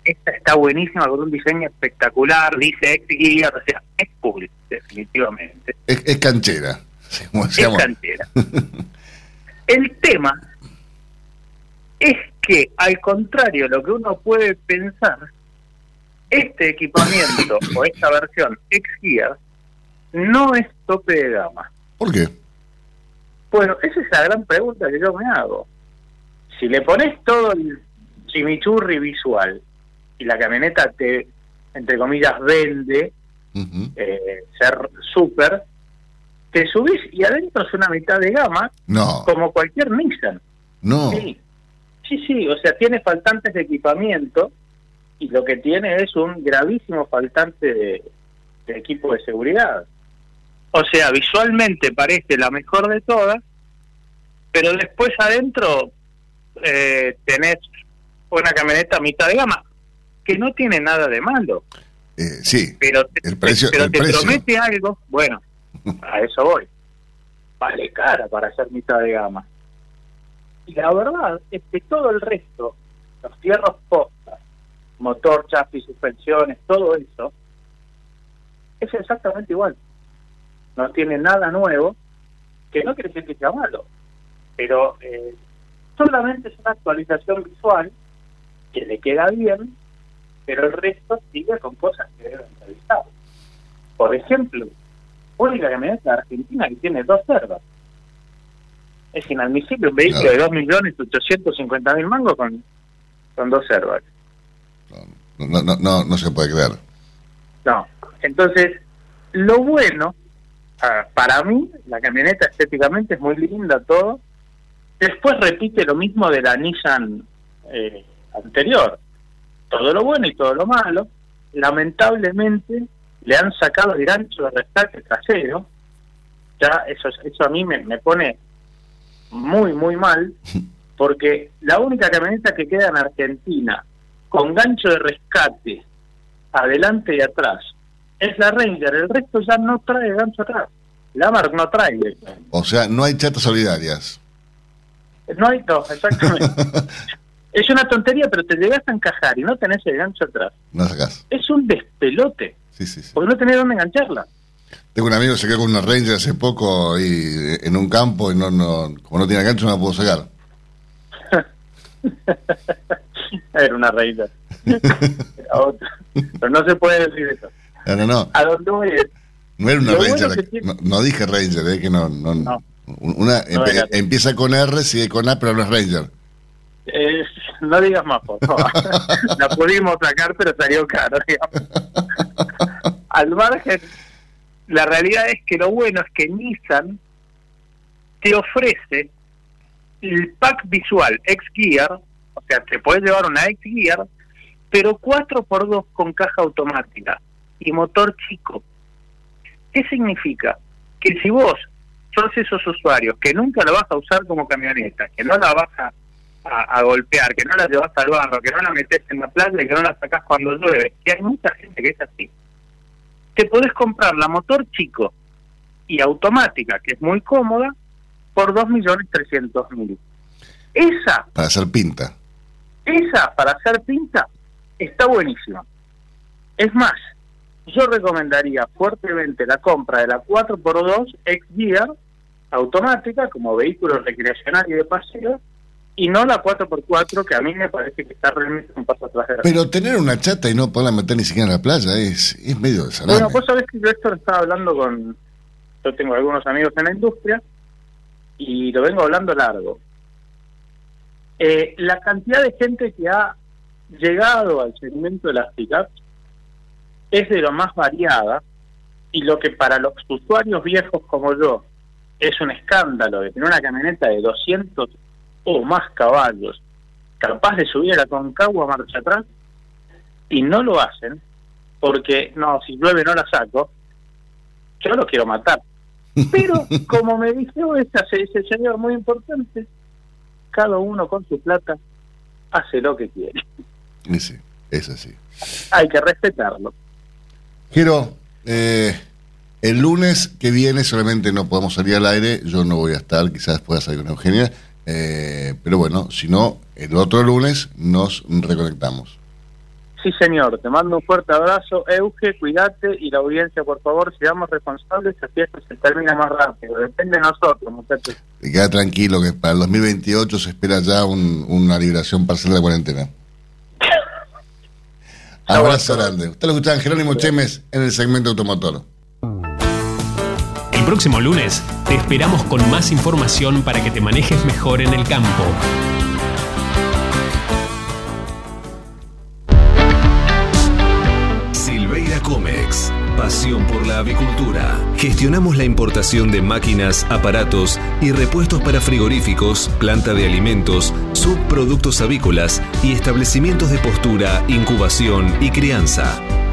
Esta está buenísima, con un diseño espectacular, dice x o sea, es cool, definitivamente. Es, canchera. es [laughs] canchera. El tema es que, al contrario lo que uno puede pensar, este equipamiento [coughs] o esta versión X-Gear no es tope de gama. ¿Por qué? Bueno, esa es la gran pregunta que yo me hago. Si le pones todo el chimichurri visual y la camioneta te, entre comillas, vende eh, ser súper, te subís y adentro es una mitad de gama, no. como cualquier Nissan. No. Sí. Sí, sí, o sea, tiene faltantes de equipamiento y lo que tiene es un gravísimo faltante de equipo de seguridad. O sea, visualmente parece la mejor de todas, pero después adentro eh, tenés una camioneta a mitad de gama. que no tiene nada de malo. Eh, sí, pero, el precio, pero te promete algo, bueno, [laughs] a eso voy. Vale cara para ser mitad de gama. Y la verdad es que todo el resto, los fierros postas, motor, chasis, suspensiones, todo eso, es exactamente igual. No tiene nada nuevo, que no quiere decir que sea malo, pero eh, solamente es una actualización visual que le queda bien, pero el resto sigue con cosas que deben revisar. Por ejemplo, única camioneta argentina que tiene dos cerdas. Es inadmisible un vehículo de 2.850.000 mangos con, con dos servas. No, no, no, no se puede creer. No, entonces, lo bueno, para mí, la camioneta estéticamente es muy linda, todo. Después repite lo mismo de la Nissan eh, anterior. Todo lo bueno y todo lo malo. Lamentablemente, le han sacado el gancho de rescate trasero. Ya, eso, eso a mí me, me pone muy, muy mal, [laughs] porque la única camioneta que queda en Argentina con gancho de rescate adelante y atrás es la Ranger, el resto ya no trae gancho atrás. La Mark no trae. O sea, no hay chatas solidarias. No hay dos, exactamente. [laughs] es una tontería, pero te llegas a encajar y no tenés el gancho atrás. No sacás. Es un despelote. Sí, sí, sí. Porque no tenés dónde engancharla. Tengo un amigo que se quedó con una Ranger hace poco y en un campo y no, no, como no tiene gancho no la pudo sacar. [laughs] Era una Ranger. Era otra. Pero no se puede decir eso. No, no, no. ¿A dónde voy? No era una Ranger. no, dije Ranger, eh, que no. no, Una, empieza con R, sigue con A, pero no es Ranger. Eh, no digas más, por favor. [laughs] la pudimos sacar, pero salió caro, digamos. Al margen la realidad es que lo bueno es que Nissan te ofrece el pack visual X-Gear, o sea, te puedes llevar una X-Gear, pero 4x2 con caja automática y motor chico. ¿Qué significa? Que si vos sos esos usuarios que nunca la vas a usar como camioneta, que no la vas a, a, golpear, que no la llevas al barro, que no la metes en la playa que no la sacás cuando llueve, que hay mucha gente que es así te podés comprar la motor chico y automática, que es muy cómoda, por 2.300.000. Esa... Para hacer pinta. Esa, para hacer pinta, está buenísima. Es más, yo recomendaría fuertemente la compra de la 4x2 X-Gear automática como vehículo recreacional y de paseo y no la 4x4 que a mí me parece que está realmente un paso atrás de la Pero tener una chata y no poderla meter ni siquiera en la playa es, es medio desagradable. Bueno, vos sabés que yo esto lo estaba hablando con... Yo tengo algunos amigos en la industria y lo vengo hablando largo. Eh, la cantidad de gente que ha llegado al segmento de las pickups es de lo más variada y lo que para los usuarios viejos como yo es un escándalo de tener una camioneta de 200 o más caballos capaz de subir a la Concagua marcha atrás y no lo hacen porque no, si llueve no la saco, yo lo quiero matar. [laughs] Pero como me dijo ese, ese señor muy importante, cada uno con su plata hace lo que quiere. Sí, es así. Hay que respetarlo. Quiero, eh, el lunes que viene solamente no podemos salir al aire, yo no voy a estar, quizás pueda salir con Eugenia eh, pero bueno, si no, el otro lunes nos reconectamos. Sí, señor. Te mando un fuerte abrazo. Euge, cuídate y la audiencia, por favor, seamos responsables, así esto se termina más rápido. Depende de nosotros, muchachos. Y queda tranquilo que para el 2028 se espera ya una liberación parcial de la cuarentena. [laughs] Abrazo grande. Usted lo escuchan Jerónimo Chemes en el segmento automotor. Próximo lunes te esperamos con más información para que te manejes mejor en el campo. Silveira Comex. Pasión por la avicultura. Gestionamos la importación de máquinas, aparatos y repuestos para frigoríficos, planta de alimentos, subproductos avícolas y establecimientos de postura, incubación y crianza.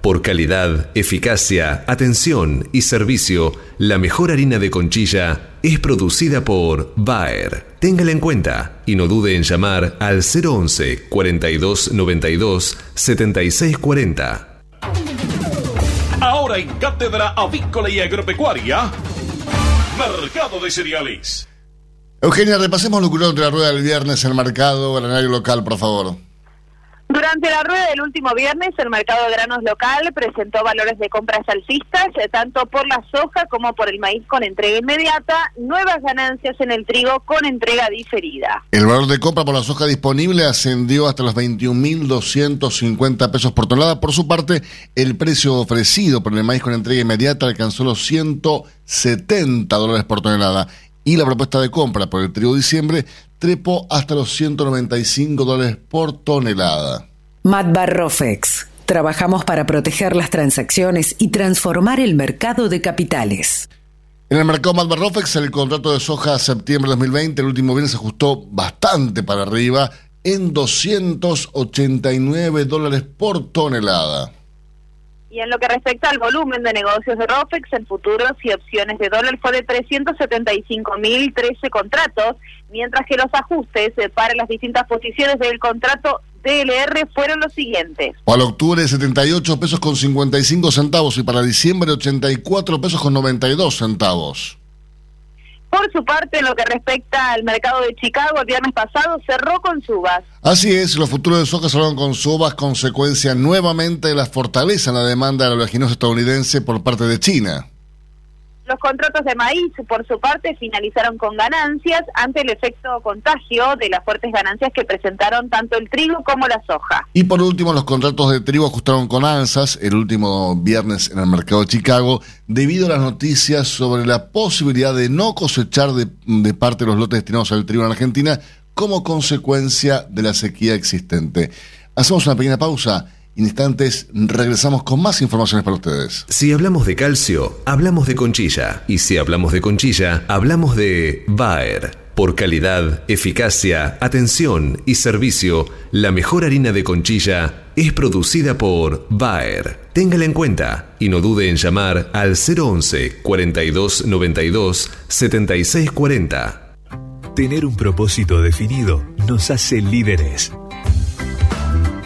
Por calidad, eficacia, atención y servicio, la mejor harina de conchilla es producida por Bayer. Téngala en cuenta y no dude en llamar al 011 42 92 76 40. Ahora en Cátedra Avícola y Agropecuaria, Mercado de Cereales. Eugenia, repasemos lo que ocurrió entre la rueda del viernes en el mercado granario local, por favor. Durante la rueda del último viernes, el mercado de granos local presentó valores de compras alcistas, eh, tanto por la soja como por el maíz con entrega inmediata, nuevas ganancias en el trigo con entrega diferida. El valor de compra por la soja disponible ascendió hasta los 21.250 pesos por tonelada. Por su parte, el precio ofrecido por el maíz con entrega inmediata alcanzó los 170 dólares por tonelada y la propuesta de compra por el trigo de diciembre trepó hasta los 195 dólares por tonelada. Matbarrofex. Trabajamos para proteger las transacciones y transformar el mercado de capitales. En el mercado Matbarrofex, el contrato de soja septiembre de 2020, el último viernes se ajustó bastante para arriba en 289 dólares por tonelada. Y en lo que respecta al volumen de negocios de ROFEX en futuros y opciones de dólar fue de 375.013 contratos, mientras que los ajustes eh, para las distintas posiciones del contrato DLR fueron los siguientes. Para octubre 78 pesos con 55 centavos y para diciembre 84 pesos con 92 centavos. Por su parte, en lo que respecta al mercado de Chicago, el viernes pasado cerró con subas. Así es, los futuros de soja cerraron con subas, consecuencia nuevamente de la fortaleza en la demanda de la oleaginosa estadounidense por parte de China. Los contratos de maíz, por su parte, finalizaron con ganancias ante el efecto contagio de las fuertes ganancias que presentaron tanto el trigo como la soja. Y por último, los contratos de trigo ajustaron con alzas el último viernes en el mercado de Chicago debido a las noticias sobre la posibilidad de no cosechar de, parte de los lotes destinados al trigo en Argentina como consecuencia de la sequía existente. Hacemos una pequeña pausa instantes regresamos con más informaciones para ustedes. Si hablamos de calcio, hablamos de conchilla. Y si hablamos de conchilla, hablamos de Bayer. Por calidad, eficacia, atención y servicio, la mejor harina de conchilla es producida por Bayer. Téngala en cuenta y no dude en llamar al 011 42 92 76 40. Tener un propósito definido nos hace líderes.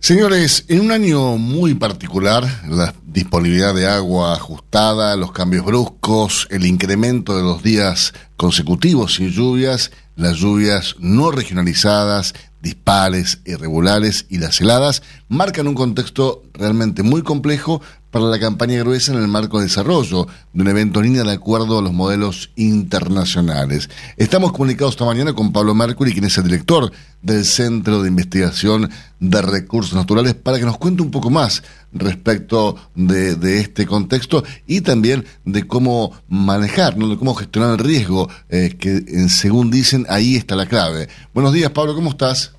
Señores, en un año muy particular, la disponibilidad de agua ajustada, los cambios bruscos, el incremento de los días consecutivos sin lluvias, las lluvias no regionalizadas, dispares, irregulares y las heladas marcan un contexto realmente muy complejo para la campaña gruesa en el marco de desarrollo de un evento en línea de acuerdo a los modelos internacionales. Estamos comunicados esta mañana con Pablo Mercury, quien es el director del Centro de Investigación de Recursos Naturales, para que nos cuente un poco más respecto de, este contexto y también de cómo manejar, ¿no? de cómo gestionar el riesgo, eh, que según dicen ahí está la clave. Buenos días, Pablo, ¿cómo estás?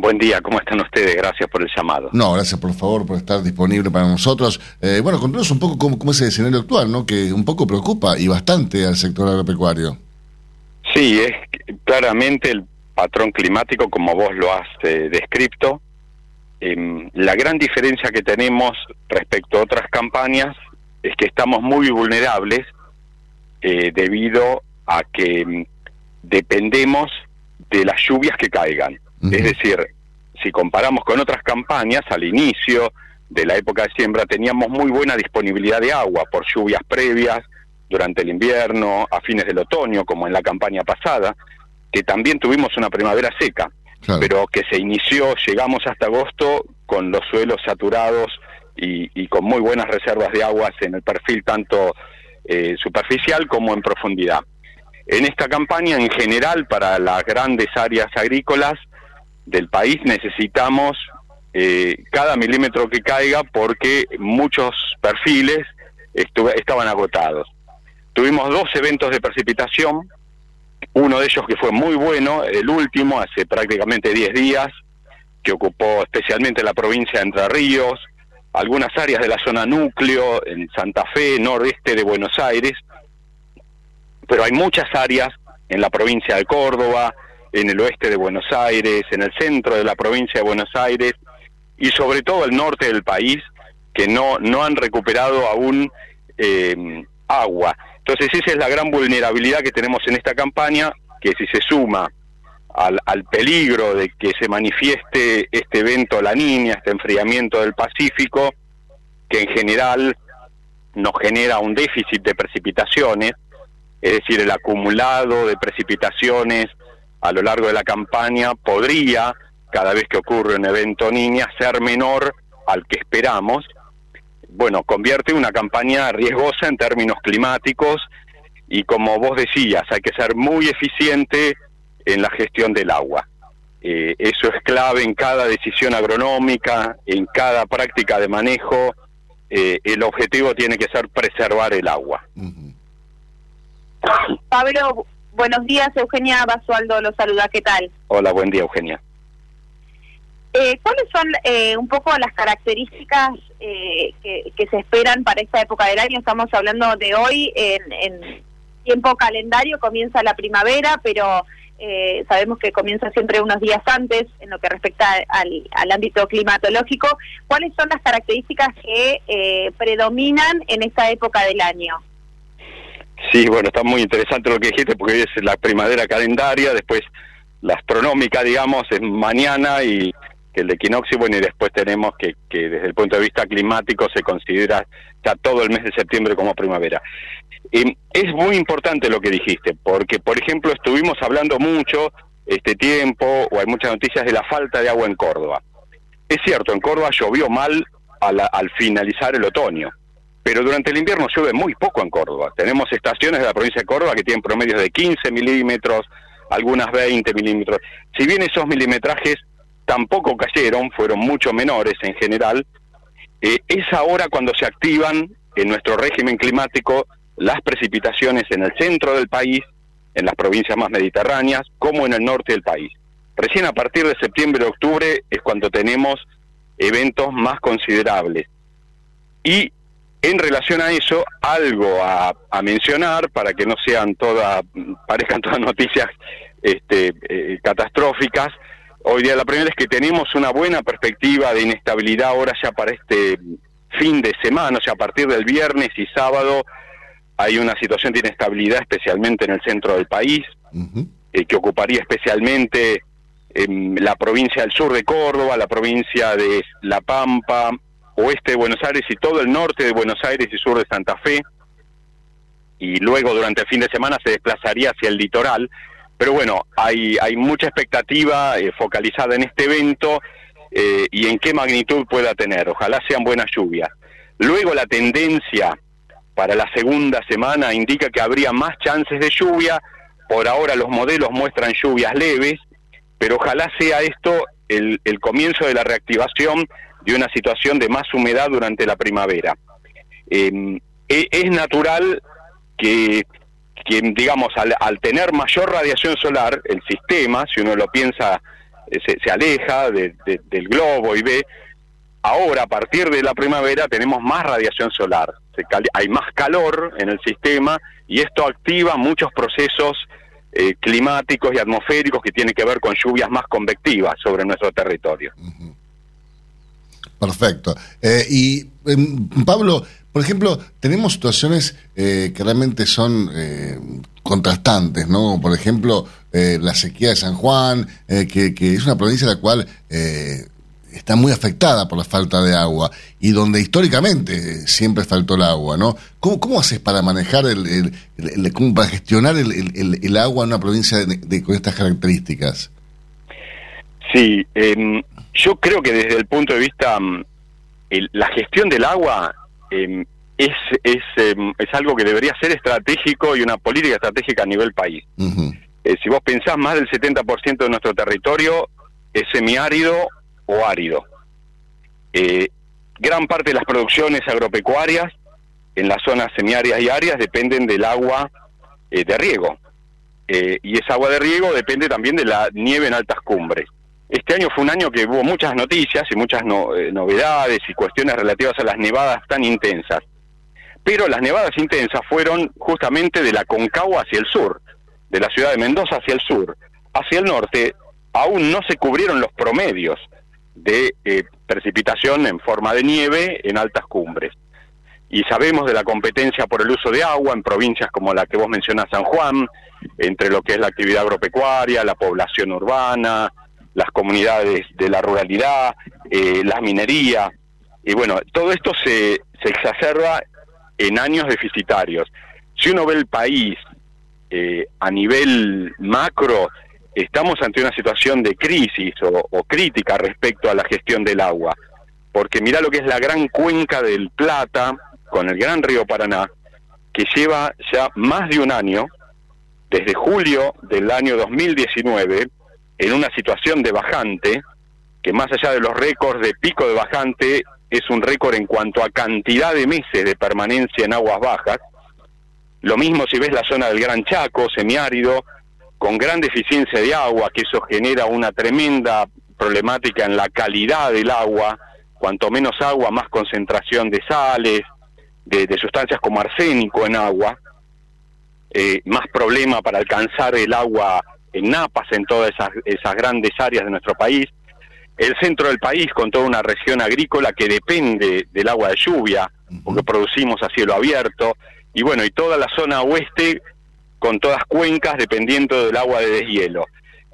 Buen día, ¿cómo están ustedes? Gracias por el llamado. No, gracias por favor por estar disponible para nosotros. Eh, bueno, contanos un poco cómo, cómo, es el escenario actual, ¿no? Que un poco preocupa y bastante al sector agropecuario. Sí, es claramente el patrón climático como vos lo has eh, descrito. Em, la gran diferencia que tenemos respecto a otras campañas es que estamos muy vulnerables eh, debido a que em, dependemos de las lluvias que caigan. Es decir, si comparamos con otras campañas, al inicio de la época de siembra teníamos muy buena disponibilidad de agua por lluvias previas durante el invierno, a fines del otoño, como en la campaña pasada, que también tuvimos una primavera seca, pero que se inició, llegamos hasta agosto con los suelos saturados y, con muy buenas reservas de aguas en el perfil tanto eh, superficial como en profundidad. En esta campaña, en general, para las grandes áreas agrícolas del país, necesitamos eh, cada milímetro que caiga porque muchos perfiles estaban agotados. Tuvimos dos eventos de precipitación, uno de ellos que fue muy bueno, el último, hace prácticamente 10 días, que ocupó especialmente la provincia de Entre Ríos, algunas áreas de la zona núcleo, en Santa Fe, nordeste de Buenos Aires, pero hay muchas áreas en la provincia de Córdoba, en el oeste de Buenos Aires, en el centro de la provincia de Buenos Aires y sobre todo el norte del país que no, no han recuperado aún eh, agua. Entonces esa es la gran vulnerabilidad que tenemos en esta campaña, que si se suma al, al peligro de que se manifieste este evento La Niña, este enfriamiento del Pacífico, que en general nos genera un déficit de precipitaciones, es decir, el acumulado de precipitaciones a lo largo de la campaña podría, cada vez que ocurre un evento niña, ser menor al que esperamos. Bueno, convierte una campaña riesgosa en términos climáticos y como vos decías, hay que ser muy eficiente en la gestión del agua. Eh, eso es clave en cada decisión agronómica, en cada práctica de manejo. Eh, el objetivo tiene que ser preservar el agua. Pablo, buenos días, Eugenia Basualdo lo saluda, ¿qué tal? Hola, buen día, Eugenia. Eh, ¿Cuáles son eh, un poco las características eh, que, se esperan para esta época del año? Estamos hablando de hoy en, tiempo calendario, comienza la primavera, pero sabemos que comienza siempre unos días antes en lo que respecta al, al ámbito climatológico. ¿Cuáles son las características que predominan en esta época del año? Sí, bueno, está muy interesante lo que dijiste porque hoy es la primavera calendaria, después la astronómica, digamos, es mañana y el equinoccio, bueno, y después tenemos que, que desde el punto de vista climático se considera ya todo el mes de septiembre como primavera. es muy importante lo que dijiste, porque, por ejemplo, estuvimos hablando mucho este tiempo, o hay muchas noticias de la falta de agua en Córdoba. Es cierto, en Córdoba llovió mal al finalizar el otoño, pero durante el invierno llueve muy poco en Córdoba. Tenemos estaciones de la provincia de Córdoba que tienen promedios de 15 milímetros, algunas 20 milímetros. Si bien esos milimetrajes tampoco cayeron, fueron mucho menores en general, eh, es ahora cuando se activan en nuestro régimen climático las precipitaciones en el centro del país, en las provincias más mediterráneas, como en el norte del país. Recién a partir de septiembre octubre es cuando tenemos eventos más considerables. Y en relación a eso, algo a, mencionar para que no sean todas, parezcan todas noticias este, eh, catastróficas. Hoy día la primera es que tenemos una buena perspectiva de inestabilidad ahora ya para este fin de semana, o sea, a partir del viernes y sábado hay una situación de inestabilidad especialmente en el centro del país, eh, que ocuparía especialmente la provincia del sur de Córdoba, la provincia de La Pampa, oeste de Buenos Aires y todo el norte de Buenos Aires y sur de Santa Fe, y luego durante el fin de semana se desplazaría hacia el litoral. Pero bueno, hay, hay mucha expectativa eh, focalizada en este evento eh, y en qué magnitud pueda tener. Ojalá sean buenas lluvias. Luego la tendencia para la segunda semana indica que habría más chances de lluvia. Por ahora los modelos muestran lluvias leves, pero ojalá sea esto el, el comienzo de la reactivación de una situación de más humedad durante la primavera. Em, e, es natural que, digamos, al, tener mayor radiación solar, el sistema, si uno lo piensa, eh, se, aleja del globo y ve, ahora a partir de la primavera tenemos más radiación solar, hay más calor en el sistema y esto activa muchos procesos eh, climáticos y atmosféricos que tienen que ver con lluvias más convectivas sobre nuestro territorio. Perfecto. Eh, y em, Pablo, por ejemplo, tenemos situaciones eh, que realmente son eh, contrastantes, ¿no? Por ejemplo, la sequía de San Juan, que, que, es una provincia la cual está muy afectada por la falta de agua y donde históricamente siempre faltó el agua, ¿no? ¿Cómo, cómo haces para manejar, el, para gestionar el, agua en una provincia de, con estas características? Sí, em, yo creo que desde el punto de vista, mm, la gestión del agua em, es, es, em, es algo que debería ser estratégico y una política estratégica a nivel país. Eh, si vos pensás, más del 70% de nuestro territorio es semiárido o árido. Eh, gran parte de las producciones agropecuarias en las zonas semiáridas y áreas dependen del agua eh, de riego. y esa agua de riego depende también de la nieve en altas cumbres. Este año fue un año que hubo muchas noticias y muchas eh, novedades y cuestiones relativas a las nevadas tan intensas. Pero las nevadas intensas fueron justamente de la Concagua hacia el sur, de la ciudad de Mendoza hacia el sur. Hacia el norte aún no se cubrieron los promedios de eh, precipitación en forma de nieve en altas cumbres. Y sabemos de la competencia por el uso de agua en provincias como la que vos mencionás, San Juan, entre lo que es la actividad agropecuaria, la población urbana, las comunidades de la ruralidad, eh, la minería, y bueno, todo esto se, se exacerba en años deficitarios. Si uno ve el país eh, a nivel macro, estamos ante una situación de crisis o, crítica respecto a la gestión del agua, porque mira lo que es la gran cuenca del Plata con el gran río Paraná, que lleva ya más de un año, desde julio del año 2019, en una situación de bajante, que más allá de los récords de pico de bajante, es un récord en cuanto a cantidad de meses de permanencia en aguas bajas. Lo mismo si ves la zona del Gran Chaco, semiárido, con gran deficiencia de agua, que eso genera una tremenda problemática en la calidad del agua, cuanto menos agua, más concentración de sales, de, sustancias como arsénico en agua, eh, más problema para alcanzar el agua en Napas, en todas esas, esas grandes áreas de nuestro país. El centro del país, con toda una región agrícola que depende del agua de lluvia, porque producimos a cielo abierto. Y bueno, y toda la zona oeste, con todas cuencas, dependiendo del agua de deshielo.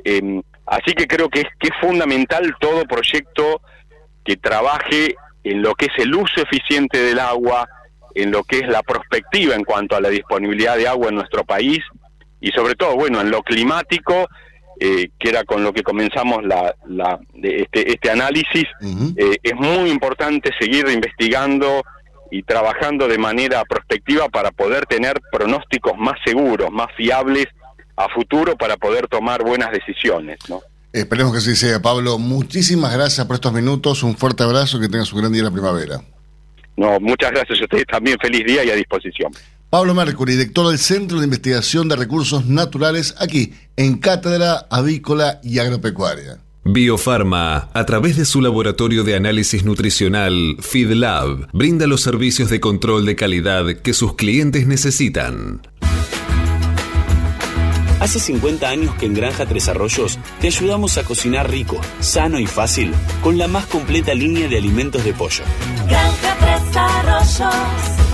Em, así que creo que es, que es fundamental todo proyecto que trabaje en lo que es el uso eficiente del agua, en lo que es la perspectiva en cuanto a la disponibilidad de agua en nuestro país y sobre todo, bueno, en lo climático, eh, que era con lo que comenzamos la, la este, este análisis, eh, es muy importante seguir investigando y trabajando de manera prospectiva para poder tener pronósticos más seguros, más fiables a futuro para poder tomar buenas decisiones, ¿no? Esperemos que así sea, Pablo. Muchísimas gracias por estos minutos. Un fuerte abrazo. Que tengas un gran día en la primavera. No, muchas gracias a ustedes también. Feliz día y a disposición. Pablo Mercury, director del Centro de Investigación de Recursos Naturales, aquí en Cátedra Avícola y Agropecuaria. Biofarma, a través de su laboratorio de análisis nutricional, FeedLab, brinda los servicios de control de calidad que sus clientes necesitan. Hace 50 años que en Granja Tres Arroyos te ayudamos a cocinar rico, sano y fácil con la más completa línea de alimentos de pollo. Granja Tres Arroyos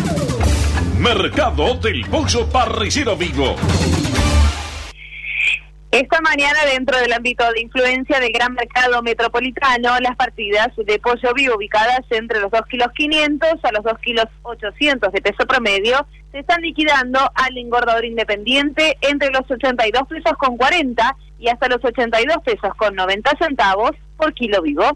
Mercado del Pollo Parricero Vivo. Esta mañana, dentro del ámbito de influencia del gran mercado metropolitano, las partidas de pollo vivo ubicadas entre los 2 kilos 500 a los 2 kilos 800 de peso promedio se están liquidando al engordador independiente entre los 82 pesos con 40 y hasta los 82 pesos con 90 centavos por kilo vivo.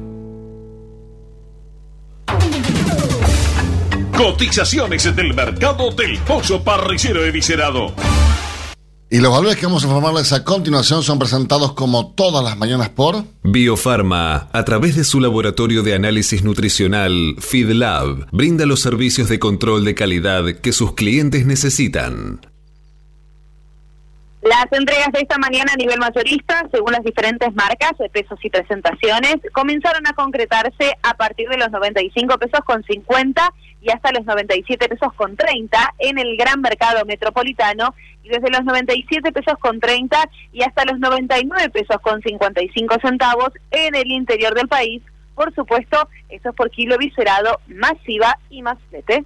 Cotizaciones del mercado del pollo parricero eviscerado. Y los valores que vamos a informarles a continuación son presentados como todas las mañanas por Biofarma, a través de su laboratorio de análisis nutricional FeedLab, brinda los servicios de control de calidad que sus clientes necesitan. Las entregas de esta mañana a nivel mayorista, según las diferentes marcas de pesos y presentaciones, comenzaron a concretarse a partir de los 95 pesos con 50 y hasta los 97 pesos con 30 en el gran mercado metropolitano y desde los 97 pesos con 30 y hasta los 99 pesos con 55 centavos en el interior del país. Por supuesto, eso es por kilo viscerado, masiva y más flete.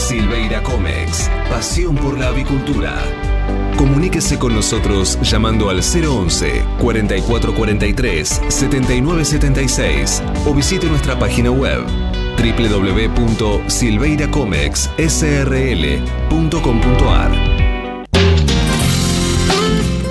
Silveira Comex, pasión por la avicultura. Comuníquese con nosotros llamando al 011 4443 7976 o visite nuestra página web www.silveiracomexsrl.com.ar.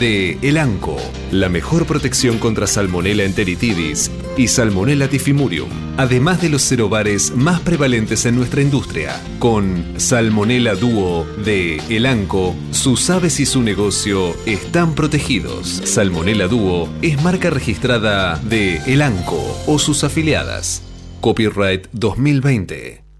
de Elanco, la mejor protección contra Salmonella enteritidis y Salmonella tifimurium, además de los cerobares más prevalentes en nuestra industria. Con Salmonella Duo de Elanco, sus aves y su negocio están protegidos. Salmonella Duo es marca registrada de Elanco o sus afiliadas. Copyright 2020.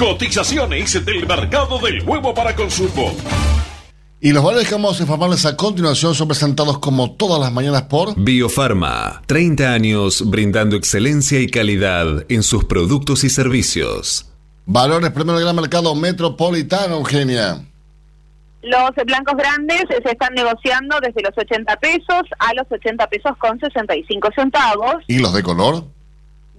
Cotizaciones del mercado del huevo para consumo. Y los valores que vamos a informarles a continuación son presentados como todas las mañanas por Biofarma, 30 años brindando excelencia y calidad en sus productos y servicios. Valores primero del gran mercado metropolitano, Eugenia. Los blancos grandes se están negociando desde los 80 pesos a los 80 pesos con 65 centavos. ¿Y los de color?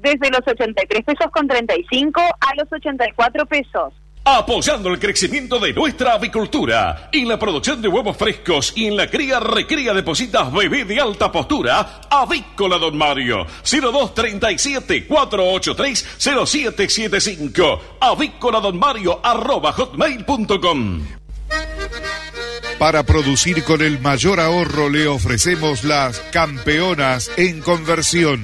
Desde los 83 pesos con 35 a los 84 pesos. Apoyando el crecimiento de nuestra avicultura, en la producción de huevos frescos y en la cría recría de positas bebé de alta postura, Avícola Don Mario, 0237 483 0775, avícola Don Mario arroba hotmail.com. Para producir con el mayor ahorro le ofrecemos las campeonas en conversión.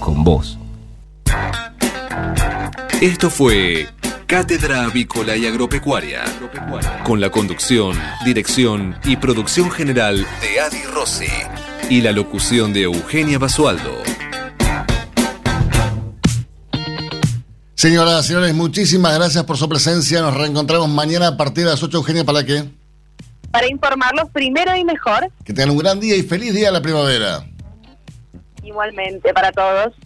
con vos. Esto fue Cátedra Avícola y Agropecuaria, con la conducción, dirección y producción general de Adi Rossi y la locución de Eugenia Basualdo. Señoras, señores, muchísimas gracias por su presencia. Nos reencontramos mañana a partir de las 8, Eugenia, ¿para qué? Para informarlos primero y mejor. Que tengan un gran día y feliz día de la primavera. Igualmente para todos.